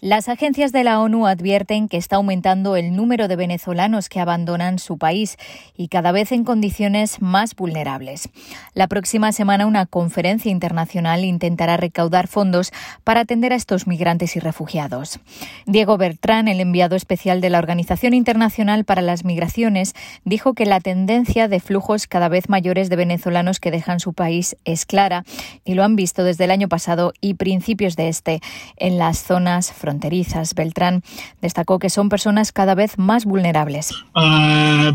Las agencias de la ONU advierten que está aumentando el número de venezolanos que abandonan su país y cada vez en condiciones más vulnerables. La próxima semana una conferencia internacional intentará recaudar fondos para atender a estos migrantes y refugiados. Diego Bertrán, el enviado especial de la Organización Internacional para las Migraciones, dijo que la tendencia de flujos cada vez mayores de venezolanos que dejan su país es clara y lo han visto desde el año pasado y principios de este en las zonas fronterizas fronterizas. Beltrán destacó que son personas cada vez más vulnerables. Uh,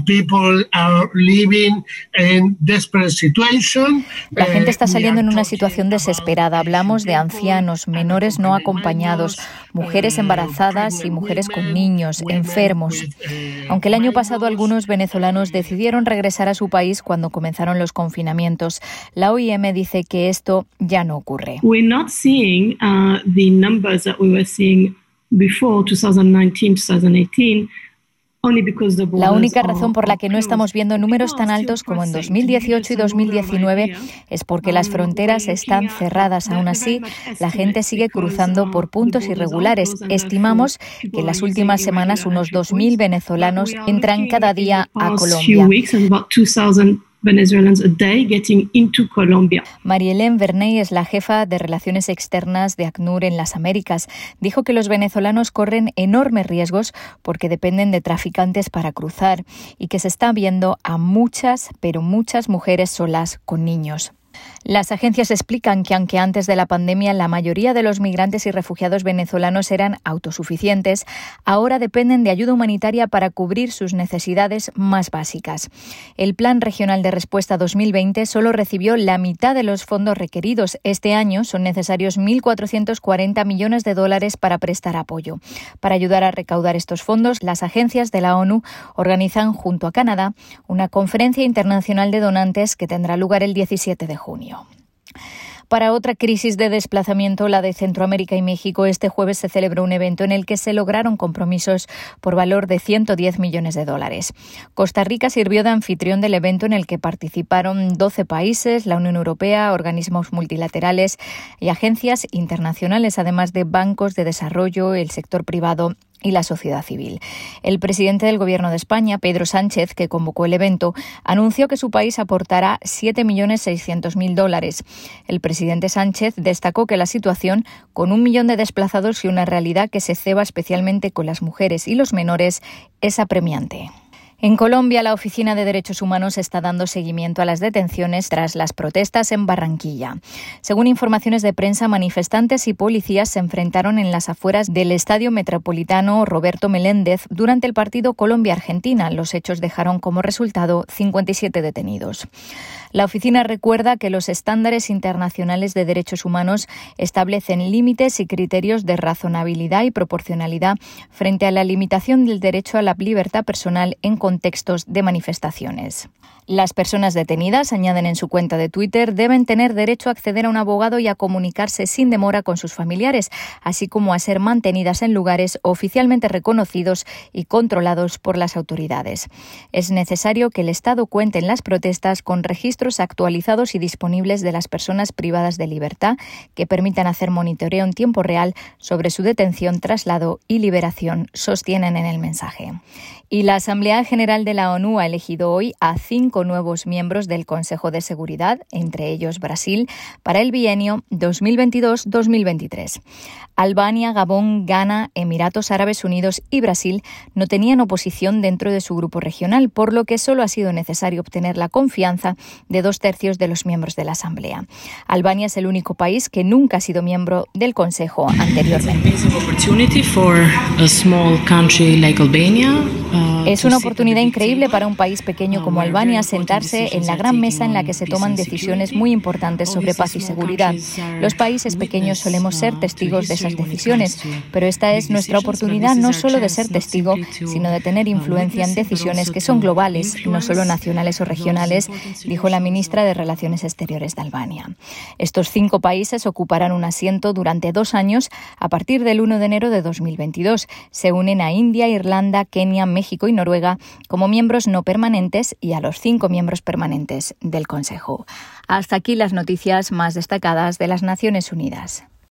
La gente está saliendo en una situación desesperada. Hablamos de ancianos, menores no acompañados, mujeres embarazadas y mujeres con niños, enfermos. Aunque el año pasado algunos venezolanos decidieron regresar a su país cuando comenzaron los confinamientos, la OIM dice que esto ya no ocurre. We're not seeing uh, the numbers that we were seeing before 2019, 2018 la única razón por la que no estamos viendo números tan altos como en 2018 y 2019 es porque las fronteras están cerradas. Aún así, la gente sigue cruzando por puntos irregulares. Estimamos que en las últimas semanas unos 2.000 venezolanos entran cada día a Colombia. Venezuelans a day getting into Colombia. Marielén Verney es la jefa de Relaciones Externas de ACNUR en las Américas. Dijo que los venezolanos corren enormes riesgos porque dependen de traficantes para cruzar y que se está viendo a muchas, pero muchas mujeres solas con niños. Las agencias explican que aunque antes de la pandemia la mayoría de los migrantes y refugiados venezolanos eran autosuficientes, ahora dependen de ayuda humanitaria para cubrir sus necesidades más básicas. El Plan Regional de Respuesta 2020 solo recibió la mitad de los fondos requeridos. Este año son necesarios 1.440 millones de dólares para prestar apoyo. Para ayudar a recaudar estos fondos, las agencias de la ONU organizan junto a Canadá una conferencia internacional de donantes que tendrá lugar el 17 de junio. Para otra crisis de desplazamiento, la de Centroamérica y México, este jueves se celebró un evento en el que se lograron compromisos por valor de 110 millones de dólares. Costa Rica sirvió de anfitrión del evento en el que participaron 12 países, la Unión Europea, organismos multilaterales y agencias internacionales, además de bancos de desarrollo, el sector privado y la sociedad civil. El presidente del Gobierno de España, Pedro Sánchez, que convocó el evento, anunció que su país aportará 7.600.000 dólares. El presidente Sánchez destacó que la situación, con un millón de desplazados y una realidad que se ceba especialmente con las mujeres y los menores, es apremiante. En Colombia, la Oficina de Derechos Humanos está dando seguimiento a las detenciones tras las protestas en Barranquilla. Según informaciones de prensa, manifestantes y policías se enfrentaron en las afueras del Estadio Metropolitano Roberto Meléndez durante el partido Colombia-Argentina. Los hechos dejaron como resultado 57 detenidos. La oficina recuerda que los estándares internacionales de derechos humanos establecen límites y criterios de razonabilidad y proporcionalidad frente a la limitación del derecho a la libertad personal en contextos de manifestaciones. Las personas detenidas, añaden en su cuenta de Twitter, deben tener derecho a acceder a un abogado y a comunicarse sin demora con sus familiares, así como a ser mantenidas en lugares oficialmente reconocidos y controlados por las autoridades. Es necesario que el Estado cuente en las protestas con registros actualizados y disponibles de las personas privadas de libertad que permitan hacer monitoreo en tiempo real sobre su detención, traslado y liberación, sostienen en el mensaje. Y la Asamblea General de la ONU ha elegido hoy a cinco nuevos miembros del Consejo de Seguridad, entre ellos Brasil, para el bienio 2022-2023. Albania, Gabón, Ghana, Emiratos Árabes Unidos y Brasil no tenían oposición dentro de su grupo regional, por lo que solo ha sido necesario obtener la confianza de dos tercios de los miembros de la Asamblea. Albania es el único país que nunca ha sido miembro del Consejo anteriormente. Es una oportunidad increíble para un país pequeño como Albania sentarse en la gran mesa en la que se toman decisiones muy importantes sobre paz y seguridad. Los países pequeños solemos ser testigos de esas decisiones, pero esta es nuestra oportunidad no solo de ser testigo, sino de tener influencia en decisiones que son globales, no solo nacionales o regionales, dijo la ministra de Relaciones Exteriores de Albania. Estos cinco países ocuparán un asiento durante dos años a partir del 1 de enero de 2022. Se unen a India, Irlanda, Kenia, México y Noruega como miembros no permanentes y a los cinco miembros permanentes del Consejo. Hasta aquí las noticias más destacadas de las Naciones Unidas.